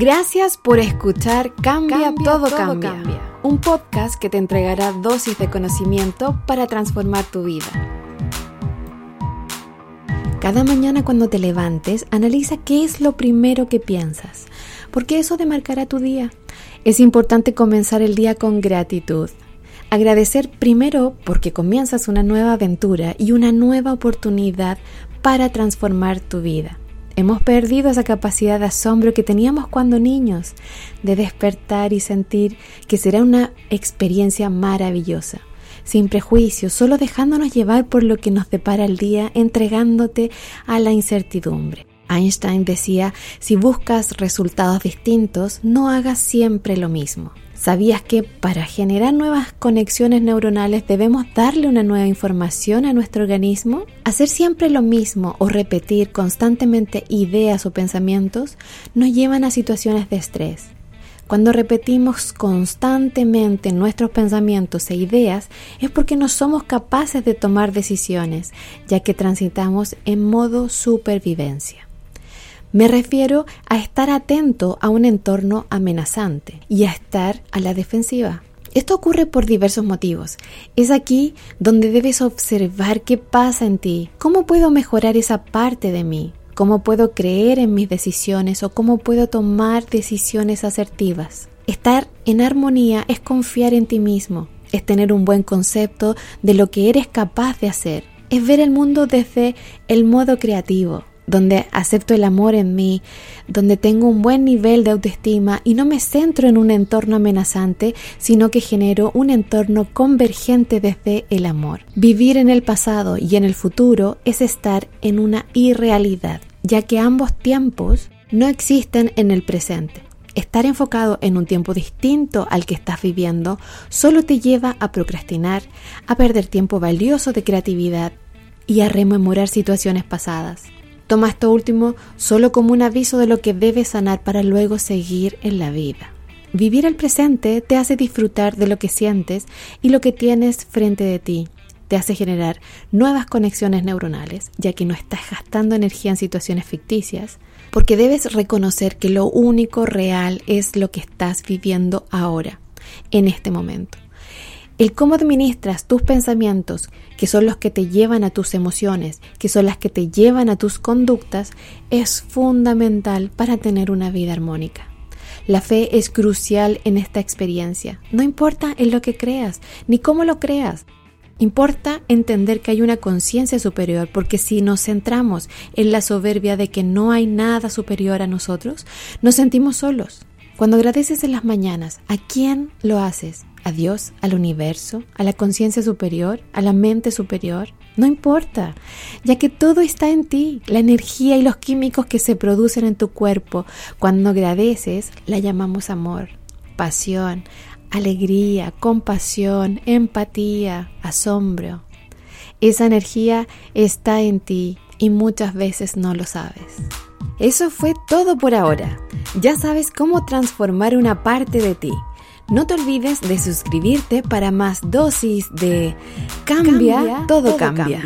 Gracias por escuchar Cambia, todo, cambia, un podcast que te entregará dosis de conocimiento para transformar tu vida. Cada mañana cuando te levantes, analiza qué es lo primero que piensas, porque eso demarcará tu día. Es importante comenzar el día con gratitud. Agradecer primero porque comienzas una nueva aventura y una nueva oportunidad para transformar tu vida. Hemos perdido esa capacidad de asombro que teníamos cuando niños, de despertar y sentir que será una experiencia maravillosa, sin prejuicios, solo dejándonos llevar por lo que nos depara el día, entregándote a la incertidumbre. Einstein decía, si buscas resultados distintos, no hagas siempre lo mismo. ¿Sabías que para generar nuevas conexiones neuronales debemos darle una nueva información a nuestro organismo? Hacer siempre lo mismo o repetir constantemente ideas o pensamientos nos llevan a situaciones de estrés. Cuando repetimos constantemente nuestros pensamientos e ideas es porque no somos capaces de tomar decisiones, ya que transitamos en modo supervivencia. Me refiero a estar atento a un entorno amenazante y a estar a la defensiva. Esto ocurre por diversos motivos. Es aquí donde debes observar qué pasa en ti, cómo puedo mejorar esa parte de mí, cómo puedo creer en mis decisiones o cómo puedo tomar decisiones asertivas. Estar en armonía es confiar en ti mismo, es tener un buen concepto de lo que eres capaz de hacer, es ver el mundo desde el modo creativo, donde acepto el amor en mí, donde tengo un buen nivel de autoestima y no me centro en un entorno amenazante, sino que genero un entorno convergente desde el amor. Vivir en el pasado y en el futuro es estar en una irrealidad, ya que ambos tiempos no existen en el presente. Estar enfocado en un tiempo distinto al que estás viviendo solo te lleva a procrastinar, a perder tiempo valioso de creatividad y a rememorar situaciones pasadas. Toma esto último solo como un aviso de lo que debes sanar para luego seguir en la vida. Vivir el presente te hace disfrutar de lo que sientes y lo que tienes frente de ti. Te hace generar nuevas conexiones neuronales, ya que no estás gastando energía en situaciones ficticias, porque debes reconocer que lo único real es lo que estás viviendo ahora, en este momento. El cómo administras tus pensamientos, que son los que te llevan a tus emociones, que son las que te llevan a tus conductas, es fundamental para tener una vida armónica. La fe es crucial en esta experiencia. No importa en lo que creas, ni cómo lo creas. Importa entender que hay una conciencia superior, porque si nos centramos en la soberbia de que no hay nada superior a nosotros, nos sentimos solos. Cuando agradeces en las mañanas, ¿a quién lo haces? A Dios, al universo, a la conciencia superior, a la mente superior. No importa, ya que todo está en ti. La energía y los químicos que se producen en tu cuerpo cuando agradeces la llamamos amor, pasión, alegría, compasión, empatía, asombro. Esa energía está en ti y muchas veces no lo sabes. Eso fue todo por ahora. Ya sabes cómo transformar una parte de ti no te olvides de suscribirte para más dosis de Cambia, todo, cambia.